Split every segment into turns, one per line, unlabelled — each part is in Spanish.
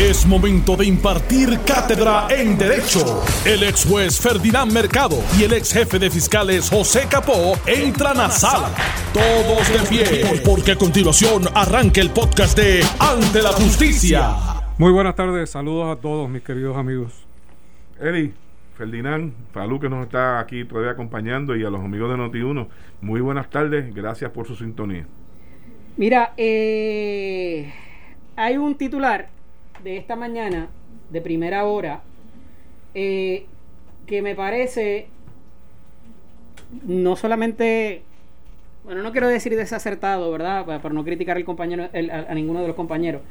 Es momento de impartir cátedra en Derecho. El ex juez Ferdinand Mercado y el ex jefe de fiscales José Capó entran a sala. Todos de pie, porque a continuación arranca el podcast de Ante la Justicia.
Muy buenas tardes, saludos a todos mis queridos amigos.
Eddie, Ferdinand, Falú que nos está aquí todavía acompañando y a los amigos de Noti1, muy buenas tardes, gracias por su sintonía.
Mira, eh, hay un titular de esta mañana, de primera hora, eh, que me parece no solamente, bueno, no quiero decir desacertado, ¿verdad? Para, no criticar el compañero, a, ninguno de los compañeros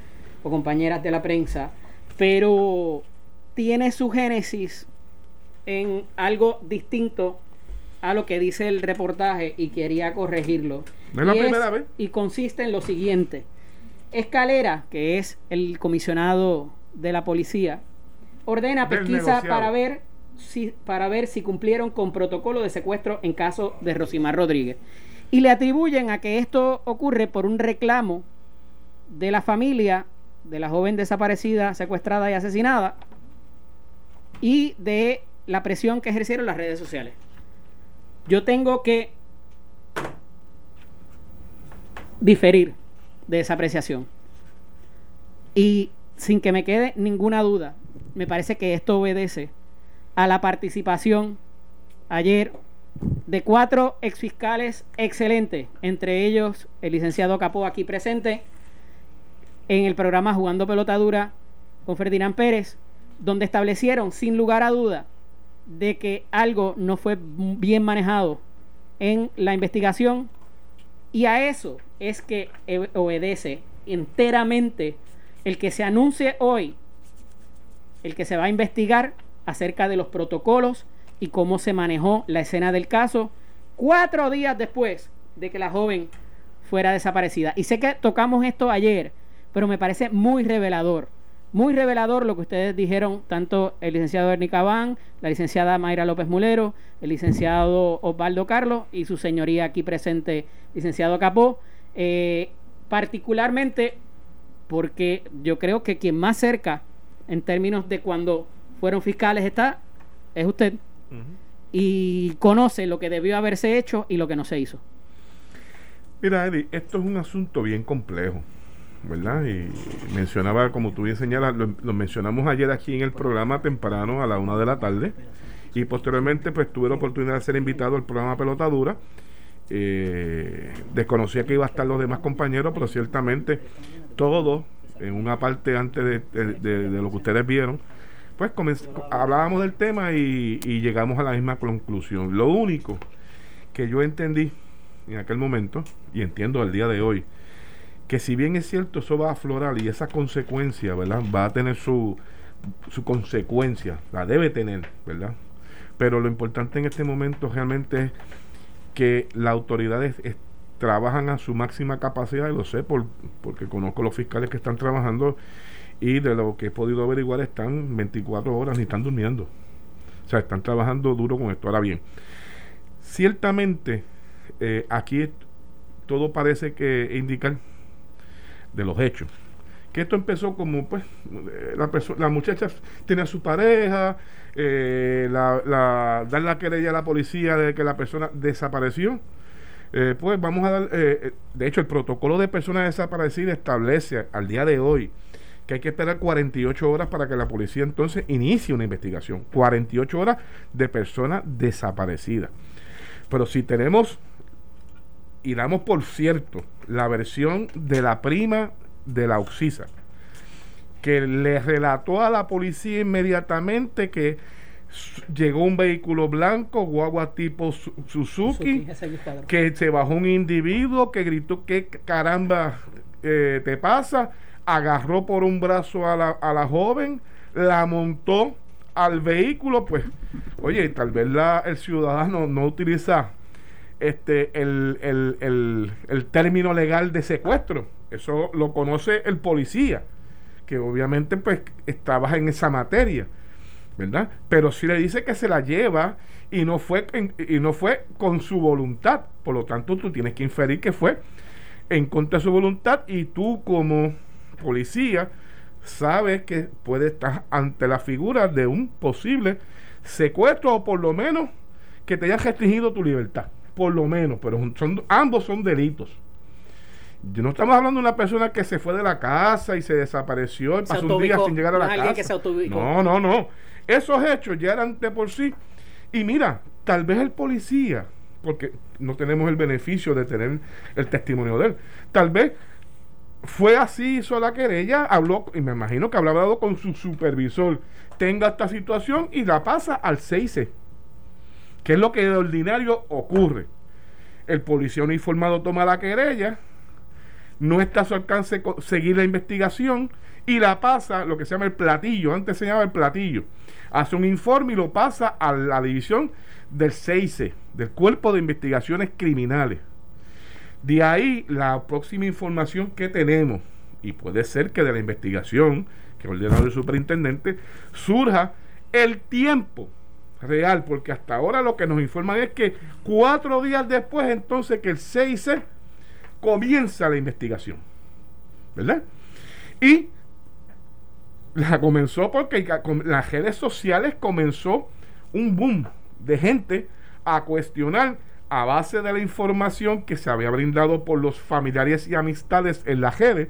o compañeras de la prensa, pero tiene su génesis en algo distinto a lo que dice el reportaje y quería corregirlo.
¿No es la primera vez?
Y consiste en lo siguiente. Escalera, que es el comisionado de la policía, ordena pesquisa para ver si para ver si cumplieron con protocolo de secuestro en caso de Rosimar Rodríguez. Y le atribuyen a que esto ocurre por un reclamo de la familia de la joven desaparecida, secuestrada y asesinada y de la presión que ejercieron las redes sociales. Yo tengo que diferir de esa apreciación. Y sin que me quede ninguna duda, me parece que esto obedece a la participación ayer de cuatro exfiscales excelentes, entre ellos el licenciado Capó aquí presente, en el programa Jugando Pelotadura con Ferdinand Pérez, donde establecieron sin lugar a duda de que algo no fue bien manejado en la investigación y a eso es que obedece enteramente el que se anuncie hoy, el que se va a investigar acerca de los protocolos y cómo se manejó la escena del caso cuatro días después de que la joven fuera desaparecida. Y sé que tocamos esto ayer, pero me parece muy revelador. Muy revelador lo que ustedes dijeron, tanto el licenciado Ernie Cabán, la licenciada Mayra López Mulero, el licenciado Osvaldo Carlos y su señoría aquí presente, licenciado Capó. Eh, particularmente porque yo creo que quien más cerca en términos de cuando fueron fiscales está es usted y conoce lo que debió haberse hecho y lo que no se hizo.
Mira, Eddie, esto es un asunto bien complejo. ¿verdad? Y mencionaba, como tú bien señalas, lo, mencionamos ayer aquí en el programa temprano a la una de la tarde y posteriormente pues tuve la oportunidad de ser invitado al programa Pelotadura. Eh, desconocía que iba a estar los demás compañeros, pero ciertamente todos, en una parte antes de, lo que ustedes vieron, pues hablábamos del tema y, llegamos a la misma conclusión. Lo único que yo entendí en aquel momento, y entiendo al día de hoy, que si bien es cierto, eso va a aflorar y esa consecuencia, ¿verdad? Va a tener su, su consecuencia, la debe tener, ¿verdad? Pero lo importante en este momento realmente es que las autoridades trabajan a su máxima capacidad, y lo sé por, porque conozco los fiscales que están trabajando y de lo que he podido averiguar están 24 horas ni están durmiendo. O sea, están trabajando duro con esto. Ahora bien, ciertamente eh, aquí todo parece que indicar de los hechos. Que esto empezó como, pues, la, la muchacha tenía a su pareja, eh, la, dar la querella a la policía de que la persona desapareció. Eh, pues vamos a dar, eh, de hecho el protocolo de personas desaparecidas establece al día de hoy que hay que esperar 48 horas para que la policía entonces inicie una investigación. 48 horas de personas desaparecidas. Pero si tenemos y damos por cierto la versión de la prima de la Oxisa, que le relató a la policía inmediatamente que llegó un vehículo blanco, guagua tipo Suzuki, que se bajó un individuo que gritó que caramba eh, te pasa, agarró por un brazo a la, a la joven, la montó al vehículo, pues, oye, tal vez la, el ciudadano no utiliza este, el, término legal de secuestro. Eso lo conoce el policía, que obviamente pues trabaja en esa materia, ¿verdad? Pero si le dice que se la lleva y no fue y no fue con su voluntad, por lo tanto tú tienes que inferir que fue en contra de su voluntad y tú como policía sabe que puede estar ante la figura de un posible secuestro o por lo menos que te haya restringido tu libertad. Por lo menos, pero son, ambos son delitos. No estamos hablando de una persona que se fue de la casa y se desapareció y pasó un día sin llegar a la casa. no, no, no. Esos hechos ya eran de por sí. Y mira, tal vez el policía, porque no tenemos el beneficio de tener el testimonio de él, tal vez fue así, hizo la querella, habló, y me imagino que habrá hablado con su supervisor, tenga esta situación y la pasa al 6 que es lo que de ordinario ocurre. El policía uniformado toma la querella, no está a su alcance seguir la investigación y la pasa, lo que se llama el platillo, antes se llamaba el platillo, hace un informe y lo pasa a la división del 6 del Cuerpo de Investigaciones Criminales. De ahí la próxima información que tenemos, y puede ser que de la investigación que ordena el superintendente, surja el tiempo real, porque hasta ahora lo que nos informan es que cuatro días después, entonces que el 6 comienza la investigación. ¿Verdad? Y la comenzó porque las redes sociales comenzó un boom de gente a cuestionar a base de la información que se había brindado por los familiares y amistades en la redes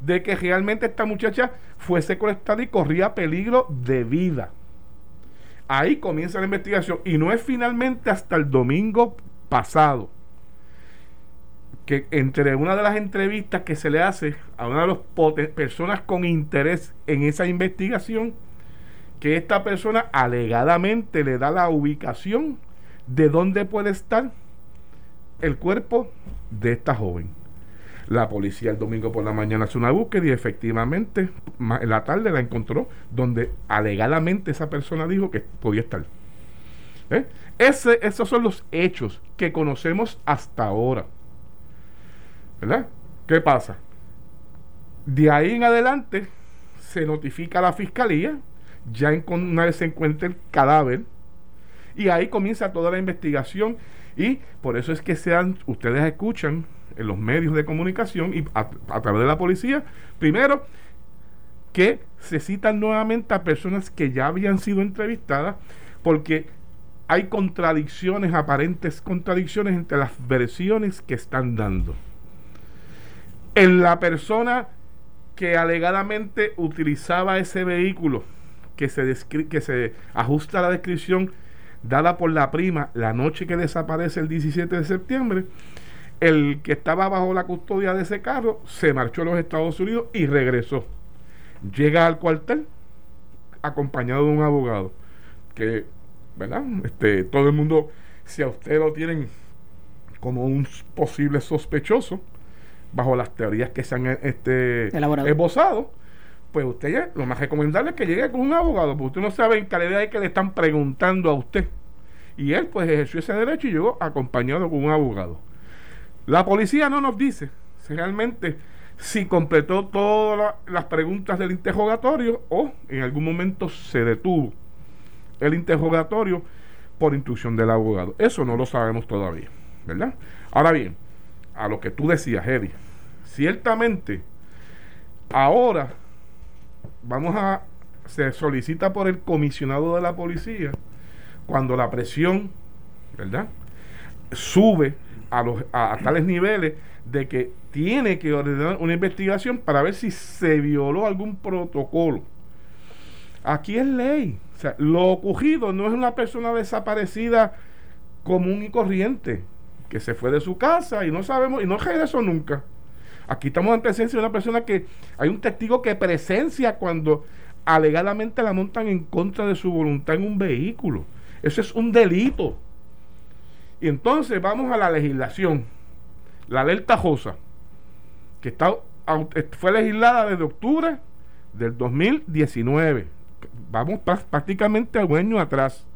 de que realmente esta muchacha fue secuestrada y corría peligro de vida. Ahí comienza la investigación y no es finalmente hasta el domingo pasado que entre una de las entrevistas que se le hace a una de las personas con interés en esa investigación, que esta persona alegadamente le da la ubicación de dónde puede estar el cuerpo de esta joven. La policía el domingo por la mañana hace una búsqueda y efectivamente en la tarde la encontró donde alegadamente esa persona dijo que podía estar. ¿Eh? Esos son los hechos que conocemos hasta ahora. ¿Verdad? ¿Qué pasa? De ahí en adelante se notifica a la fiscalía, ya en, una vez se encuentra el cadáver, y ahí comienza toda la investigación. Y por eso es que sean, ustedes escuchan en los medios de comunicación y a, a través de la policía, primero, que se citan nuevamente a personas que ya habían sido entrevistadas, porque hay contradicciones, aparentes contradicciones entre las versiones que están dando en la persona que alegadamente utilizaba ese vehículo que se, que se ajusta a la descripción dada por la prima la noche que desaparece el 17 de septiembre, el que estaba bajo la custodia de ese carro se marchó a los Estados Unidos y regresó. Llega al cuartel acompañado de un abogado que, ¿verdad? Este, todo el mundo, si a usted lo tienen como un posible sospechoso, bajo las teorías que se han este, esbozado, pues usted ya, lo más recomendable es que llegue con un abogado, porque usted no sabe en calidad de que le están preguntando a usted. Y él pues ejerció ese derecho y llegó acompañado con un abogado. La policía no nos dice si realmente si completó todas las preguntas del interrogatorio o en algún momento se detuvo el interrogatorio por instrucción del abogado. Eso no lo sabemos todavía, ¿verdad? Ahora bien, a lo que tú decías, Eddie. Ciertamente, ahora vamos a se solicita por el comisionado de la policía cuando la presión, ¿verdad? Sube a, los, a, tales niveles de que tiene que ordenar una investigación para ver si se violó algún protocolo. Aquí es ley. O sea, lo ocurrido no es una persona desaparecida común y corriente que se fue de su casa y no sabemos, y no regresó nunca. Aquí estamos en presencia de una persona que hay un testigo que presencia cuando alegadamente la montan en contra de su voluntad en un vehículo. Eso es un delito. Y entonces vamos a la legislación. La alerta Josa, que está, fue legislada desde octubre del 2019. Vamos prácticamente a un año atrás.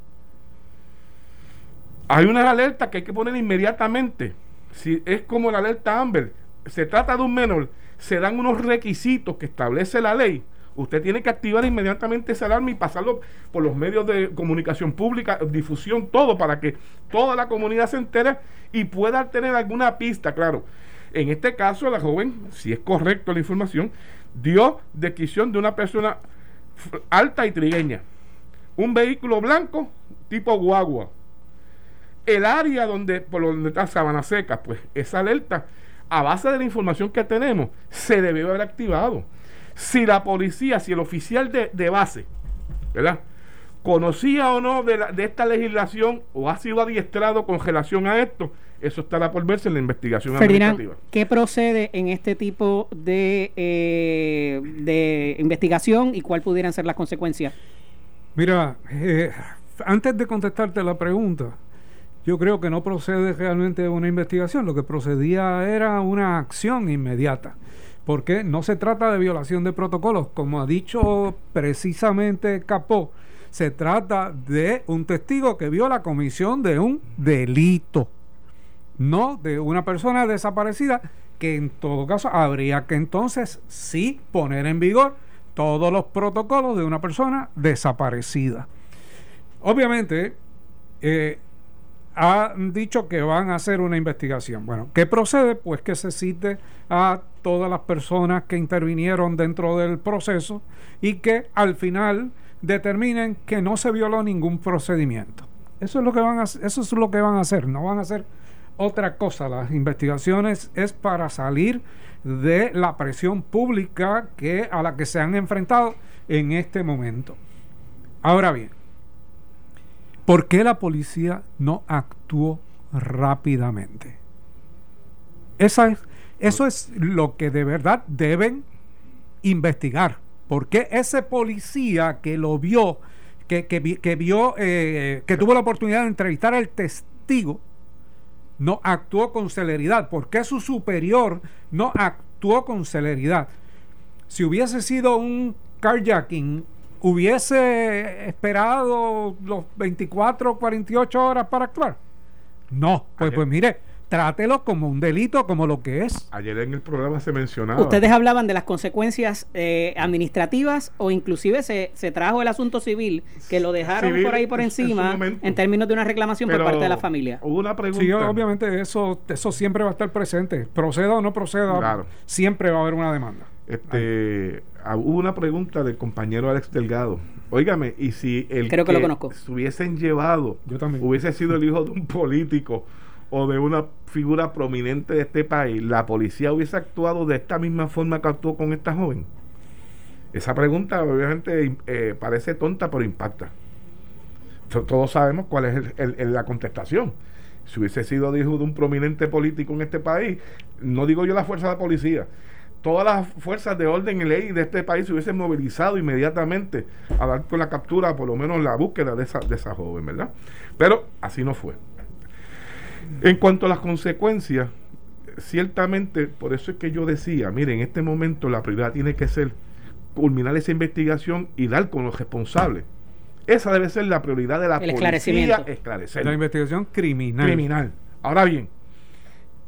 Hay una alerta que hay que poner inmediatamente. Si es como la alerta Amber, se trata de un menor, se dan unos requisitos que establece la ley. Usted tiene que activar inmediatamente esa alarma y pasarlo por los medios de comunicación pública, difusión, todo, para que toda la comunidad se entere y pueda tener alguna pista, claro. En este caso, la joven, si es correcto la información, dio descripción de una persona alta y trigueña. Un vehículo blanco tipo guagua. El área donde, por donde está Sabana Seca, pues esa alerta, a base de la información que tenemos, se debió haber activado. Si la policía, si el oficial de, de base, ¿verdad? conocía o no de, de, esta legislación o ha sido adiestrado con relación a esto, eso estará por verse en la investigación
Ferdinand, administrativa. ¿Qué procede en este tipo de, eh, de investigación y cuál pudieran ser las consecuencias?
Mira, eh, antes de contestarte la pregunta, yo creo que no procede realmente una investigación, lo que procedía era una acción inmediata porque no se trata de violación de protocolos, como ha dicho precisamente Capó, se trata de un testigo que vio la comisión de un delito, no de una persona desaparecida que en todo caso habría que entonces sí poner en vigor todos los protocolos de una persona desaparecida. Obviamente, eh, han dicho que van a hacer una investigación. Bueno, ¿qué procede? Pues que se cite a todas las personas que intervinieron dentro del proceso y que al final determinen que no se violó ningún procedimiento. Eso es lo que van a, eso es lo que van a hacer, no van a hacer otra cosa. Las investigaciones es para salir de la presión pública que a la que se han enfrentado en este momento. Ahora bien, ¿por qué la policía no actuó rápidamente? Esa es, eso es lo que de verdad deben investigar. Porque ese policía que lo vio, que, que, vio, eh, que tuvo la oportunidad de entrevistar al testigo, no actuó con celeridad? ¿Por qué su superior no actuó con celeridad? Si hubiese sido un carjacking, hubiese esperado los 24 48 horas para actuar. No, pues, pues mire, trátelo como un delito, como lo que es.
Ayer en el programa se mencionaba.
Ustedes hablaban de las consecuencias eh, administrativas o inclusive se, se, trajo el asunto civil, que lo dejaron por ahí por encima en, términos de una reclamación por parte de la familia.
Hubo una pregunta.
Sí, obviamente eso, eso siempre va a estar presente. Proceda o no proceda, siempre va a haber una demanda.
Este, ah, hubo una pregunta del compañero Alex Delgado. Óigame, y si el
Creo que, lo conozco.
se hubiesen llevado, Yo también. hubiese sido el hijo de un político o de una figura prominente de este país, la policía hubiese actuado de esta misma forma que actuó con esta joven? Esa pregunta obviamente eh, parece tonta, pero impacta. Todos sabemos cuál es la contestación. Si hubiese sido hijo de un prominente político en este país, no digo yo la fuerza de la policía, todas las fuerzas de orden y ley de este país se hubiesen movilizado inmediatamente a dar con la captura, por lo menos la búsqueda de esa, de esa joven, ¿verdad? Pero así no fue. En cuanto a las consecuencias, ciertamente, por eso es que yo decía, mire, en este momento la prioridad tiene que ser culminar esa investigación y dar con los responsables. Esa debe ser la prioridad de la policía,
esclarecer. La investigación criminal.
Criminal. Ahora bien,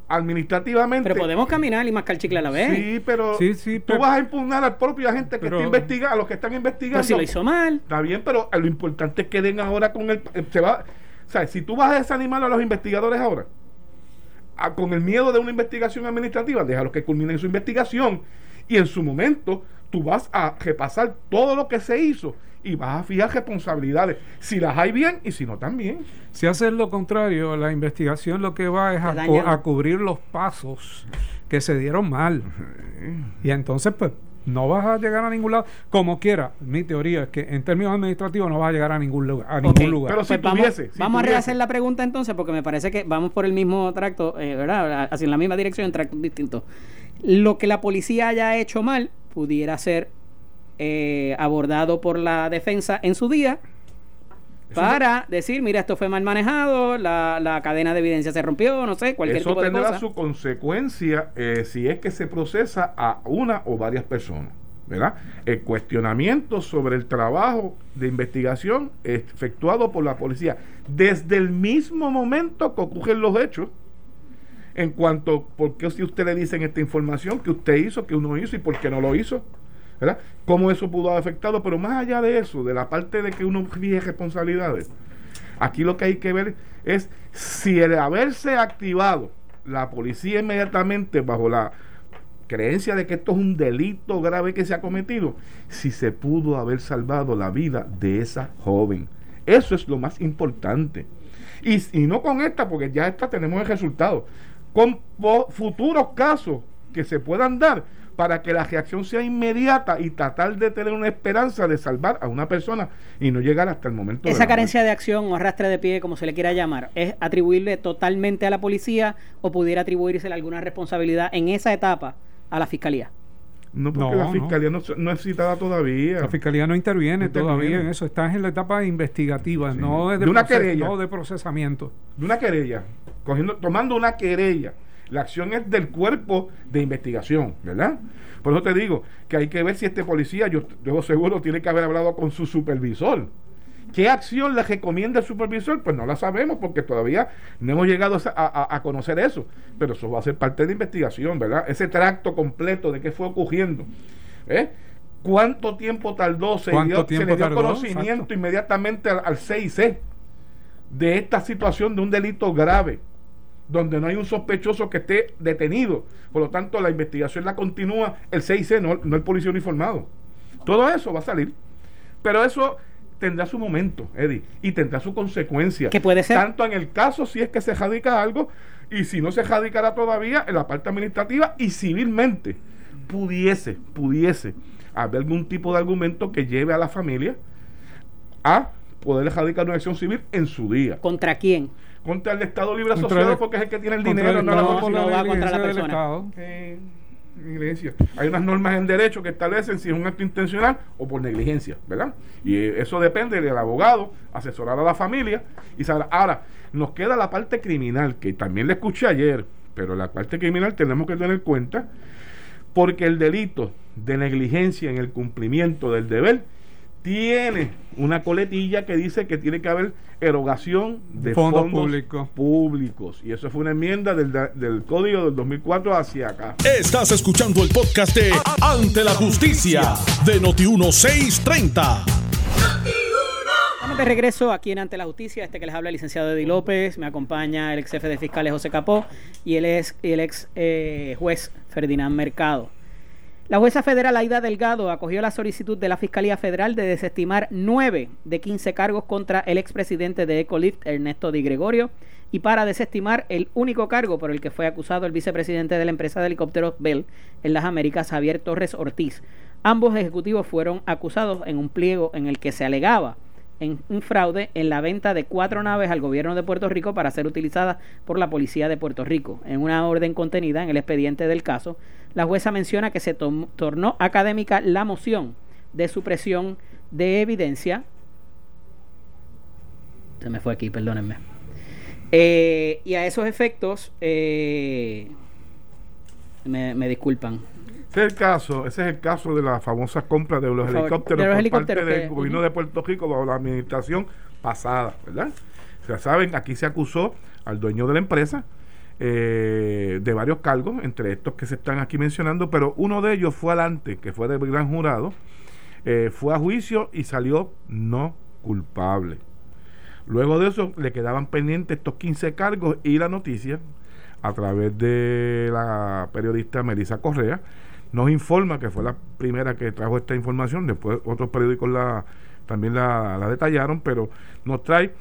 administrativamente.
Pero podemos caminar y mascar chicle a la vez.
Sí, pero tú vas a impugnar al propio agente que está investigando, a los que están investigando. Pero
si lo hizo mal.
Está bien, pero lo importante es que den ahora con el. Se va, o sea, si tú vas a desanimar a los investigadores ahora, con el miedo de una investigación administrativa, déjalos que culminen su investigación y en su momento tú vas a repasar todo lo que se hizo y vas a fijar responsabilidades, si las hay bien y si no también.
Si haces lo contrario, la investigación lo que va es a, a cubrir los pasos que se dieron mal. Y entonces, pues, no vas a llegar a ningún lado. Como quiera, mi teoría es que en términos administrativos no vas a llegar a ningún lugar. A ningún lugar.
Pero si
pues vamos, a rehacer la pregunta entonces, porque me parece que vamos por el mismo tracto, eh, ¿verdad? Hacia la misma dirección en tractos distintos. Lo que la policía haya hecho mal pudiera ser eh, abordado por la defensa en su día para decir, mira, esto fue mal manejado, la, la, cadena de evidencia se rompió, no sé, cualquier
Eso
tipo de
tendrá su consecuencia eh, si es que se procesa a una o varias personas. ¿verdad? El cuestionamiento sobre el trabajo de investigación efectuado por la policía desde el mismo momento que ocurren los hechos en cuanto por qué si usted le dicen esta información que usted hizo, que uno hizo y por qué no lo hizo. ¿Verdad? Cómo eso pudo haber afectado, pero más allá de eso, de la parte de que uno fije responsabilidades, aquí lo que hay que ver es si el haberse activado la policía inmediatamente bajo la creencia de que esto es un delito grave que se ha cometido, si se pudo haber salvado la vida de esa joven. Eso es lo más importante. Y, y no con esta, porque ya esta tenemos el resultado. Con futuros casos que se puedan dar, para que la reacción sea inmediata y tratar de tener una esperanza de salvar a una persona y no llegar hasta el momento.
Esa carencia de acción o arrastre de pie, como se le quiera llamar, ¿es atribuirle totalmente a la policía o pudiera atribuirse alguna responsabilidad en esa etapa a la fiscalía?
No, porque la fiscalía no. No, es citada todavía.
La fiscalía no interviene, todavía en eso. Estás en la etapa investigativa, no de,
una querella.
no de procesamiento.
De una querella, cogiendo, tomando una querella la acción es del cuerpo de investigación, ¿verdad? Por eso te digo que hay que ver si este policía, yo, yo seguro, tiene que haber hablado con su supervisor. ¿Qué acción le recomienda el supervisor? Pues no la sabemos porque todavía no hemos llegado a, conocer eso. Pero eso va a ser parte de la investigación, ¿verdad? Ese tracto completo de qué fue ocurriendo. ¿eh? ¿Cuánto tiempo tardó? Se, dio, se le dio conocimiento inmediatamente al, al CIC de esta situación de un delito grave donde no hay un sospechoso que esté detenido. Por lo tanto, la investigación la continúa el 6C, no, no el policía uniformado. Todo eso va a salir. Pero eso tendrá su momento, Eddie, y tendrá su consecuencia.
¿Qué puede ser?
Tanto en el caso si es que se radica algo, y si no se radicará todavía en la parte administrativa y civilmente. Pudiese, pudiese haber algún tipo de argumento que lleve a la familia a poder radicar una acción civil en su día.
¿Contra quién?
Contra el Estado Libre Asociado porque es el que tiene el dinero, no,
va contra la persona.
Hay unas normas en derecho que establecen si es un acto intencional o por negligencia, ¿verdad? Y eso depende del abogado, asesorar a la familia y saber. Ahora, nos queda la parte criminal, que también le escuché ayer, pero la parte criminal tenemos que tener en cuenta porque el delito de negligencia en el cumplimiento del deber tiene una coletilla que dice que tiene que haber erogación de fondos, públicos. Y eso fue una enmienda del, del, código del 2004 hacia acá.
Estás escuchando el podcast de Ante la Justicia de Noti1630.
Estamos de regreso aquí en Ante la Justicia. Este que les habla el licenciado Eddie López. Me acompaña el ex jefe de fiscales José Capó y él es el ex eh, juez Ferdinand Mercado. La jueza federal Aida Delgado acogió la solicitud de la Fiscalía Federal de desestimar nueve de 15 cargos contra el expresidente de Ecolift, Ernesto Di Gregorio, y para desestimar el único cargo por el que fue acusado el vicepresidente de la empresa de helicópteros Bell en las Américas, Javier Torres Ortiz. Ambos ejecutivos fueron acusados en un pliego en el que se alegaba en un fraude en la venta de cuatro naves al gobierno de Puerto Rico para ser utilizadas por la policía de Puerto Rico. En una orden contenida en el expediente del caso, la jueza menciona que se tornó académica la moción de supresión de evidencia. Se me fue aquí, perdónenme. Eh, y a esos efectos, eh, me disculpan,
ese es el caso, ese es el caso de la famosa compra de los helicópteros por parte del gobierno de Puerto Rico bajo la administración pasada, ¿verdad? Ya saben, aquí se acusó al dueño de la empresa eh, de varios cargos, entre estos que se están aquí mencionando, pero uno de ellos fue adelante, que fue del gran jurado, eh, fue a juicio y salió no culpable. Luego de eso le quedaban pendientes estos 15 cargos y la noticia, a través de la periodista Melissa Correa, nos informa que fue la primera que trajo esta información, después otros periódicos la, también la, detallaron, pero nos trae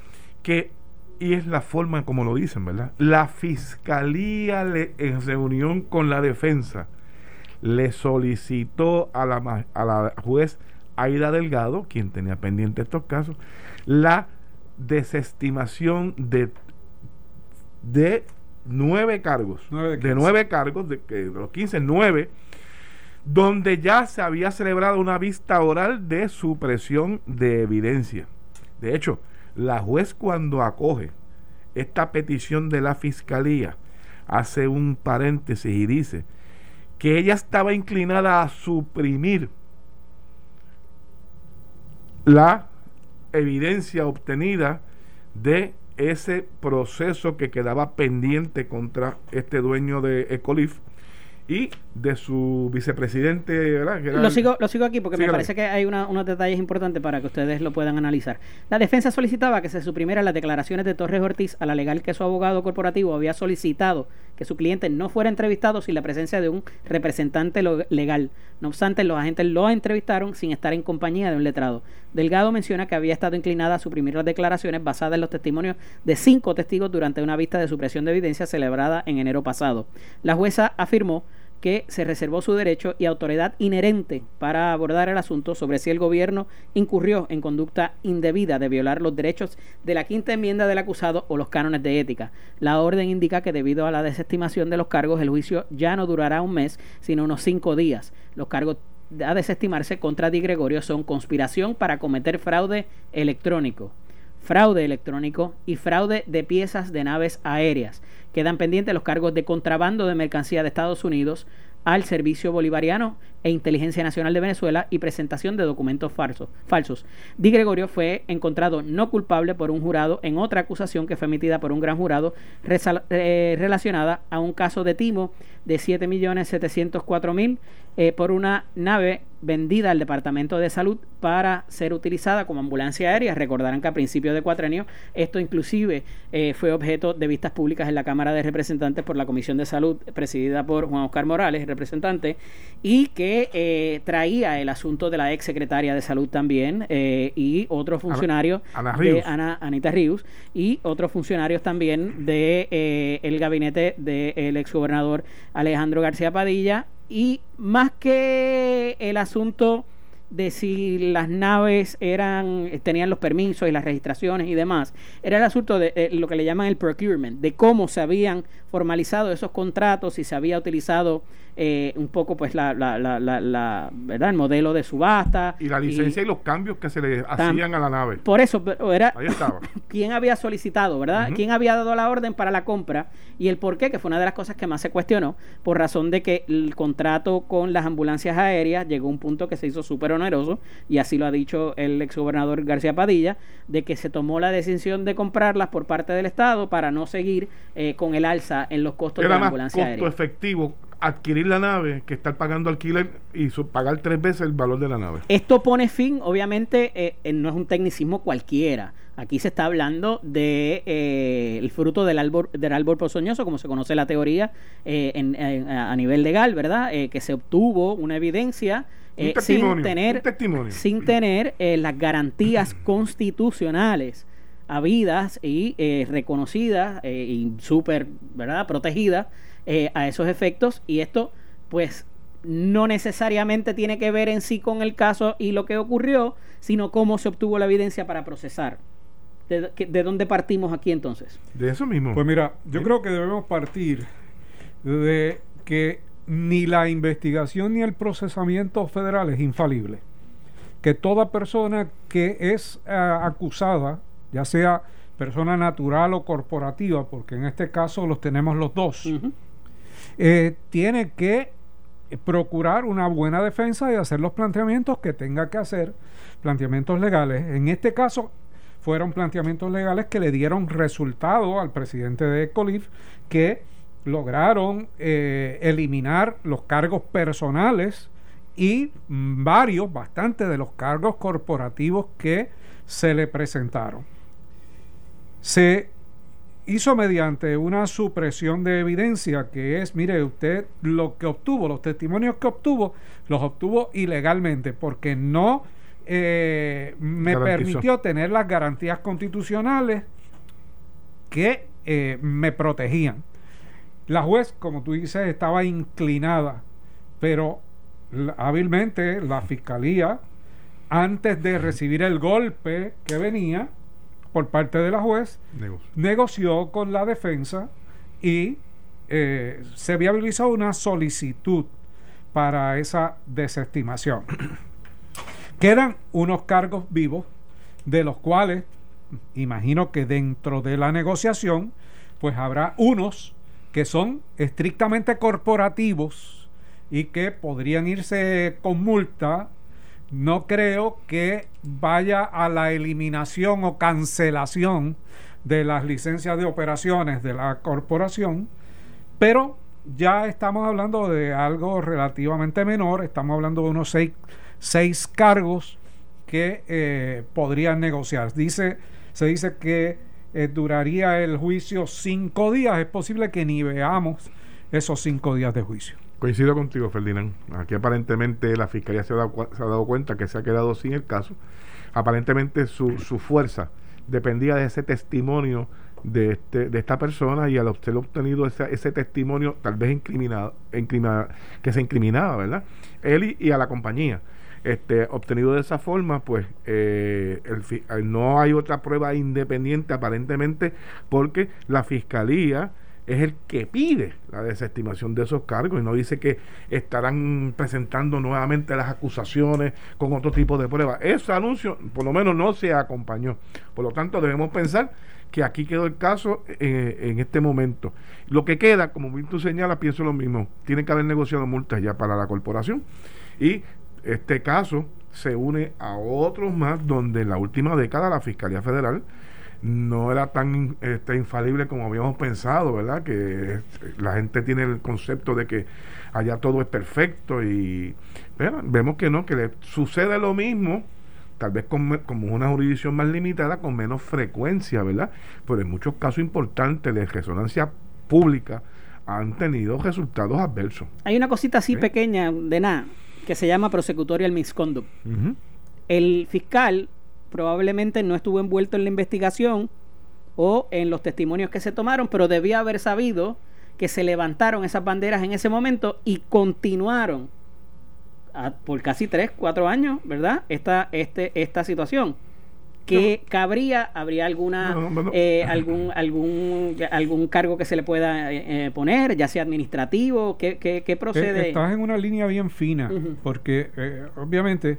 que, y es la forma como lo dicen, ¿verdad? La fiscalía en reunión con la defensa le solicitó a la, a la juez Aida Delgado, quien tenía pendiente estos casos, la desestimación de, de nueve cargos, de, nueve cargos, de, de los 15, nueve donde ya se había celebrado una vista oral de supresión de evidencia. De hecho, la juez cuando acoge esta petición de la fiscalía hace un paréntesis y dice que ella estaba inclinada a suprimir la evidencia obtenida de ese proceso que quedaba pendiente contra este dueño de Ecolif y de su vicepresidente, ¿verdad?
lo, sigo, lo sigo aquí porque me parece que hay unos detalles importantes para que ustedes lo puedan analizar. La defensa solicitaba que se suprimieran las declaraciones de Torres Ortiz a la legal que su abogado corporativo había solicitado que su cliente no fuera entrevistado sin la presencia de un representante legal. No obstante, los agentes lo entrevistaron sin estar en compañía de un letrado. Delgado menciona que había estado inclinada a suprimir las declaraciones basadas en los testimonios de cinco testigos durante una vista de supresión de evidencia celebrada en enero pasado. La jueza afirmó que se reservó su derecho y autoridad inherente para abordar el asunto sobre si el gobierno incurrió en conducta indebida de violar los derechos de la quinta enmienda del acusado o los cánones de ética. La orden indica que debido a la desestimación de los cargos, el juicio ya no durará un mes, sino unos cinco días. Los cargos a desestimarse contra Di Gregorio son conspiración para cometer fraude electrónico, fraude electrónico y fraude de piezas de naves aéreas. Quedan pendientes los cargos de contrabando de mercancía de Estados Unidos al Servicio Bolivariano e Inteligencia Nacional de Venezuela y presentación de documentos falsos. falsos. Di Gregorio fue encontrado no culpable por un jurado en otra acusación que fue emitida por un gran jurado eh, relacionada a un caso de timo de 7.704.000 eh, por una nave vendida al Departamento de Salud para ser utilizada como ambulancia aérea. Recordarán que a principios de cuatrenio esto inclusive eh, fue objeto de vistas públicas en la Cámara de Representantes por la Comisión de Salud presidida por Juan Oscar Morales, representante, y que eh, traía el asunto de la ex secretaria de Salud también eh, y otros funcionarios de Ana, Anita Ríos y otros funcionarios también de el gabinete del ex gobernador Alejandro García Padilla y más que el asunto de si las naves eran tenían los permisos y las registraciones y demás, era el asunto de eh, lo que le llaman el procurement, de cómo se habían formalizado esos contratos y se había utilizado eh, un poco pues la, la, la, la, verdad el modelo de subasta
y la licencia y, los cambios que se le hacían a la nave.
Por eso era Ahí estaba. quién había solicitado verdad quién había dado la orden para la compra y el por qué que fue una de las cosas que más se cuestionó por razón de que el contrato con las ambulancias aéreas llegó a un punto que se hizo súper oneroso y así lo ha dicho el exgobernador García Padilla de que se tomó la decisión de comprarlas por parte del Estado para no seguir eh, con el alza en los costos de la ambulancia
costo efectivo adquirir la nave que estar pagando alquiler y pagar tres veces el valor de la nave.
Esto pone fin, obviamente, eh, no es un tecnicismo cualquiera. Aquí se está hablando de eh, el fruto del árbol, del árbol pozoñoso, como se conoce la teoría eh, a nivel legal, ¿verdad? que se obtuvo una evidencia sin tener, sin tener las garantías constitucionales habidas y reconocidas y súper, ¿verdad? Protegidas eh, a esos efectos y esto pues no necesariamente tiene que ver en sí con el caso y lo que ocurrió, sino cómo se obtuvo la evidencia para procesar. ¿De, de dónde partimos aquí entonces?
De eso mismo.
Pues mira, yo creo que debemos partir de que ni la investigación ni el procesamiento federal es infalible. Que toda persona que es eh, acusada, ya sea persona natural o corporativa, porque en este caso los tenemos los dos, eh, tiene que procurar una buena defensa y hacer los planteamientos que tenga que hacer, planteamientos legales. En este caso fueron planteamientos legales que le dieron resultado al presidente de Ecolif, que lograron eh, eliminar los cargos personales y varios, bastante de los cargos corporativos que se le presentaron. Se hizo mediante una supresión de evidencia que es, mire, usted lo que obtuvo, los testimonios que obtuvo, los obtuvo ilegalmente porque no eh, me permitió tener las garantías constitucionales que eh, me protegían. La juez, como tú dices, estaba inclinada, pero hábilmente la fiscalía, antes de recibir el golpe que venía, por parte de la juez, negoció con la defensa y eh, se viabilizó una solicitud para esa desestimación. Quedan unos cargos vivos, de los cuales imagino que dentro de la negociación, pues habrá unos que son estrictamente corporativos y que podrían irse con multa no creo que vaya a la eliminación o cancelación de las licencias de operaciones de la corporación, pero ya estamos hablando de algo relativamente menor, estamos hablando de unos seis, seis cargos que eh, podrían negociar. Dice, se dice que eh, duraría el juicio cinco días, es posible que ni veamos esos cinco días de juicio.
Coincido contigo, Ferdinand. Aquí aparentemente la fiscalía se ha dado, se ha dado cuenta que se ha quedado sin el caso. Aparentemente su, su fuerza dependía de ese testimonio de, este, de esta persona y al usted obtenido ese, ese testimonio tal vez incriminado, que se incriminaba, ¿verdad? Él y, a la compañía. Este, obtenido de esa forma, pues eh, el, no hay otra prueba independiente aparentemente porque la fiscalía es el que pide la desestimación de esos cargos y no dice que estarán presentando nuevamente las acusaciones con otro tipo de pruebas. Ese anuncio por lo menos no se acompañó. Por lo tanto, debemos pensar que aquí quedó el caso eh, en este momento. Lo que queda, como tú señalas, pienso lo mismo. Tiene que haber negociado multas ya para la corporación. Y este caso se une a otros más donde en la última década la Fiscalía Federal no era tan este, infalible como habíamos pensado, ¿verdad? Que la gente tiene el concepto de que allá todo es perfecto y vemos que no, que le sucede lo mismo, tal vez con, como una jurisdicción más limitada, con menos frecuencia, ¿verdad? Pero en muchos casos importantes de resonancia pública han tenido resultados adversos.
Hay una cosita así pequeña de nada que se llama prosecutorial misconduct. El fiscal probablemente no estuvo envuelto en la investigación o en los testimonios que se tomaron, pero debía haber sabido que se levantaron esas banderas en ese momento y continuaron por casi 3, 4 años, ¿verdad? Esta, este, esta situación que cabría, habría alguna eh, algún algún algún cargo que se le pueda eh, eh, poner, ya sea administrativo, ¿qué, qué, procede?
Estás en una línea bien fina, porque obviamente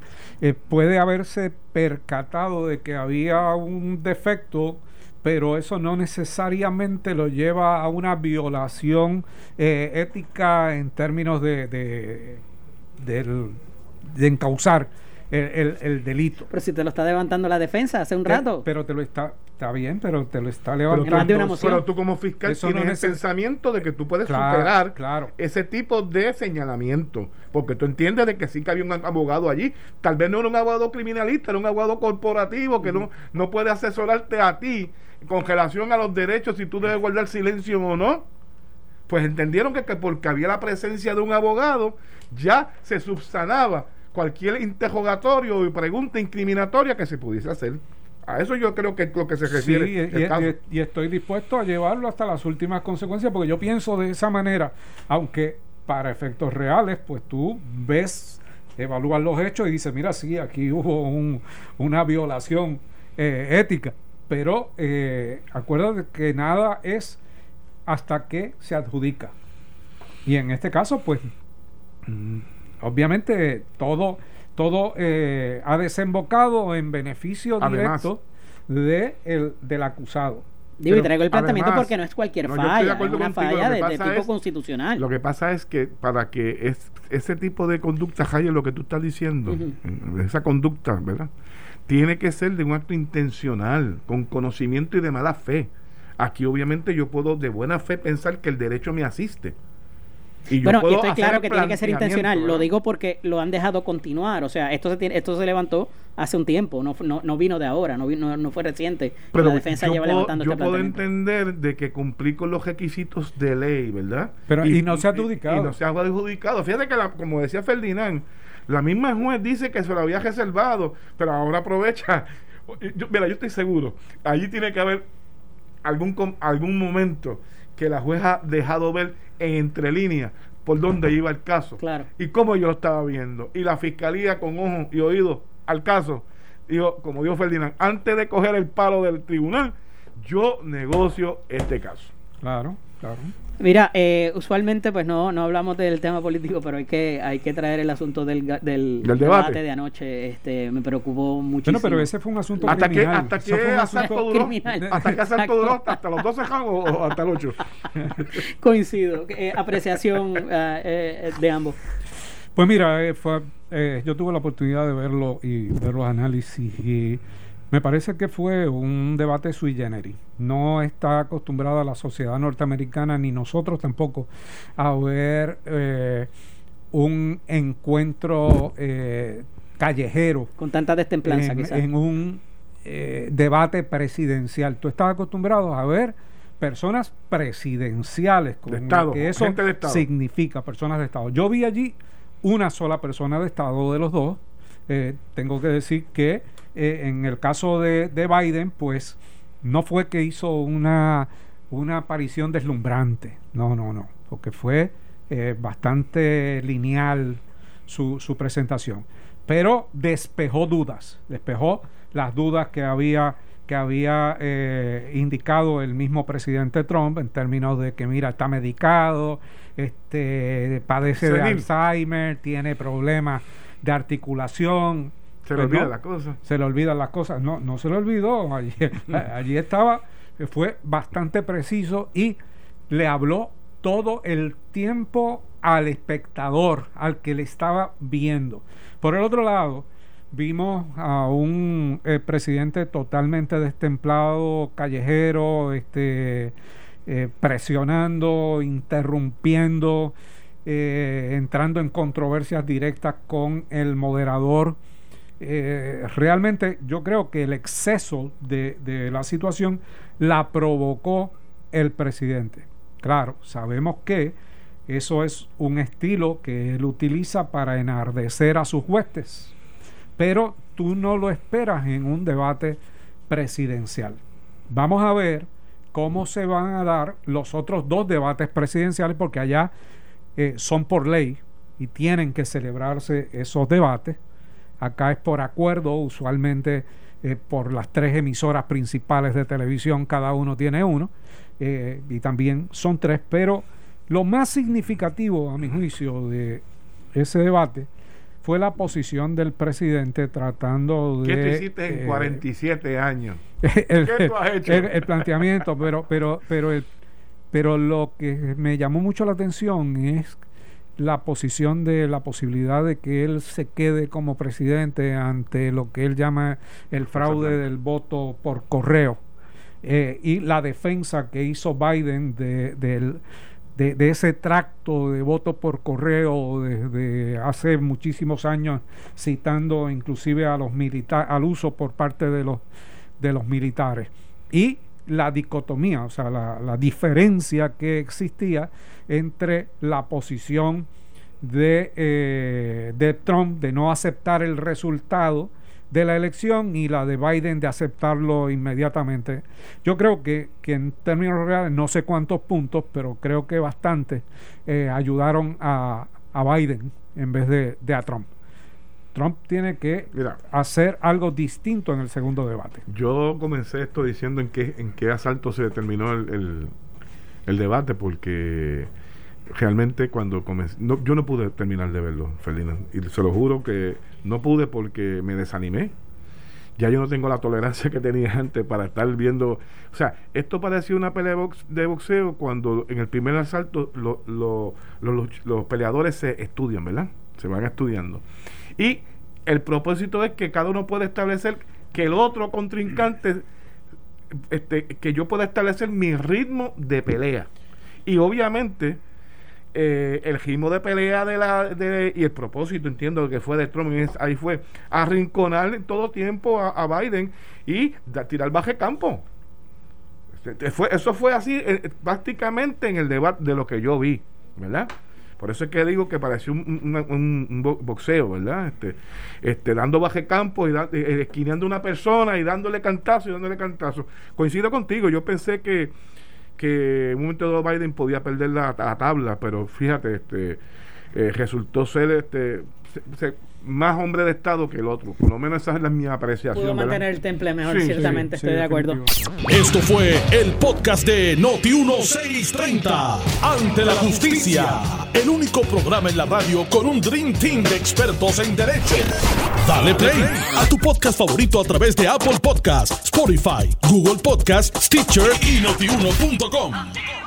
puede haberse percatado de que había un defecto pero eso no necesariamente lo lleva a una violación ética en términos de, de, de encauzar el, el, delito.
Pero si te lo está levantando la defensa hace un rato.
Pero te lo está, está bien, pero te lo está levantando.
Pero, tú, como fiscal tienes el pensamiento de que tú puedes superar ese tipo de señalamiento. Porque tú entiendes de que sí que había un abogado allí. Tal vez no era un abogado criminalista, era un abogado corporativo que no, no puede asesorarte a ti con relación a los derechos si tú debes guardar silencio o no. Pues entendieron que, que porque había la presencia de un abogado, ya se subsanaba cualquier interrogatorio y pregunta incriminatoria que se pudiese hacer. A eso yo creo que es lo que se refiere.
Sí, y, estoy dispuesto a llevarlo hasta las últimas consecuencias, porque yo pienso de esa manera, aunque para efectos reales, pues tú ves, evalúas los hechos y dices, mira, sí, aquí hubo un, una violación eh, ética, pero eh, acuérdate que nada es hasta que se adjudica. Y en este caso, pues mm, obviamente todo, todo eh, ha desembocado en beneficio directo de el, del acusado.
Digo, y traigo el planteamiento porque no es cualquier falla, es una falla de, tipo constitucional.
Lo que pasa es que para que es, ese tipo de conducta haya lo que tú estás diciendo, esa conducta, ¿verdad? Tiene que ser de un acto intencional, con conocimiento y de mala fe. Aquí obviamente yo puedo de buena fe pensar que el derecho me asiste
bueno, y estoy claro que tiene que ser intencional. Lo digo porque lo han dejado continuar. O sea, esto se, tiene, esto se levantó hace un tiempo, no, no, no vino de ahora, no, vino, no fue reciente.
Pero la defensa lleva levantando Yo este puedo entender de que cumplí con los requisitos de ley, ¿verdad?
Pero y, no se ha adjudicado.
Y, no se ha adjudicado. Fíjate que, como decía Ferdinand, la misma juez dice que se lo había reservado, pero ahora aprovecha. mira, yo estoy seguro, allí tiene que haber algún, algún momento que la jueza ha dejado ver en entre líneas por dónde iba el caso
claro.
y cómo yo lo estaba viendo. Y la fiscalía con ojos y oídos al caso, dijo, como dijo Ferdinand, antes de coger el palo del tribunal, yo negocio este caso.
Claro, claro.
Mira, eh, usualmente pues no, no hablamos del tema político, pero hay que hay que traer el asunto del, del, debate. de anoche. Este, me preocupó muchísimo.
Bueno, pero ese fue un asunto
hasta criminal. Que, hasta que fue un asunto duró, hasta que asalto duró hasta los 12 o, hasta el 8.
Coincido. Eh, apreciación eh, eh, de ambos.
Pues mira, fue, yo tuve la oportunidad de verlo y ver los análisis y Me parece que fue un debate sui generis. No está acostumbrada la sociedad norteamericana, ni nosotros tampoco, a ver eh, un encuentro eh, callejero.
Con tanta destemplanza,
en,
quizás.
en un eh, debate presidencial. Tú estás acostumbrado a ver personas presidenciales, con
De Estado,
que eso
gente de Estado.
significa personas de Estado. Yo vi allí una sola persona de Estado de los dos. Eh, tengo que decir que eh, en el caso de, de Biden, pues no fue que hizo una, una aparición deslumbrante. No, no, no. Porque fue eh, bastante lineal su, su presentación. Pero despejó dudas. Despejó las dudas que había que había eh, indicado el mismo presidente Trump en términos de que mira está medicado este padece de
Senil.
Alzheimer tiene problemas de articulación
Se le
Pues
olvida
no,
la cosa.
se le olvidan las cosas. No, no se le olvidó. Allí, allí estaba, fue bastante preciso y le habló todo el tiempo al espectador, al que le estaba viendo. Por el otro lado, vimos a un eh, presidente totalmente destemplado, callejero, este, eh, presionando, interrumpiendo, eh, entrando en controversias directas con el moderador. Eh, realmente yo creo que el exceso de, la situación la provocó el presidente. Claro, sabemos que eso es un estilo que él utiliza para enardecer a sus huestes, pero tú no lo esperas en un debate presidencial. Vamos a ver cómo se van a dar los otros dos debates presidenciales, porque allá eh, son por ley y tienen que celebrarse esos debates. Acá es por acuerdo, usualmente eh, por las tres emisoras principales de televisión, cada uno tiene uno, eh, y también son tres, pero lo más significativo, a mi juicio, de ese debate fue la posición del presidente tratando de...
¿Qué tú hiciste en
eh,
47 años?
el,
¿Qué tú has hecho?
el- el planteamiento, pero, pero, pero, el, pero lo que me llamó mucho la atención es la posición de la posibilidad de que él se quede como presidente ante lo que él llama el fraude del voto por correo eh, y la defensa que hizo Biden de, de- de ese tracto de voto por correo desde hace muchísimos años, citando inclusive a los militares, al uso por parte de los, de los militares. Y la dicotomía, o sea, la, diferencia que existía entre la posición de, eh, de Trump de no aceptar el resultado de la elección y la de Biden de aceptarlo inmediatamente. Yo creo que, que en términos reales, no sé cuántos puntos, pero creo que bastante eh, ayudaron a, a Biden en vez de, de a Trump. Trump tiene que
Mira,
hacer algo distinto en el segundo debate.
yo comencé esto diciendo en qué, en qué asalto se determinó el, el- el debate, porque realmente cuando comencé, no, yo no pude terminar de verlo, Ferdinand, y se lo juro que no pude porque me desanimé. Ya yo no tengo la tolerancia que tenía antes para estar viendo. O sea, esto parecía una pelea de, box- de boxeo cuando en el primer asalto lo- lo- lo- los, los peleadores se estudian, ¿verdad? Se van estudiando. Y el propósito es que cada uno puede establecer que el otro contrincante, este, que yo pueda establecer mi ritmo de pelea. Y obviamente eh, el ritmo de pelea de la de, y el propósito entiendo que fue de Trump ahí fue arrinconar en todo tiempo a, Biden y tirar baje campo Este, fue, eso fue así eh, prácticamente en el debate de lo que yo vi verdad por eso es que digo que pareció un, un- un- un bo- boxeo, ¿verdad? Este, este, dando baje campo y da- eh, eh, esquineando una persona y dándole cantazo y dándole cantazo. Coincido contigo, yo pensé que, que en un momento dado Biden podía perder la, la tabla, pero fíjate, este, eh, resultó ser este, se- más hombre de Estado que el otro. Por lo menos esa es la, mi apreciación.
Pudo
¿verdad?
mantener el temple mejor,
Sí,
ciertamente,
Sí,
estoy de acuerdo.
definitivo.
Esto fue el podcast de Noti1630. Ante la justicia. El único programa en la radio con un Dream Team de expertos en derecho. Dale play a tu podcast favorito a través de Apple Podcasts, Spotify, Google Podcasts, Stitcher y notiuno.com.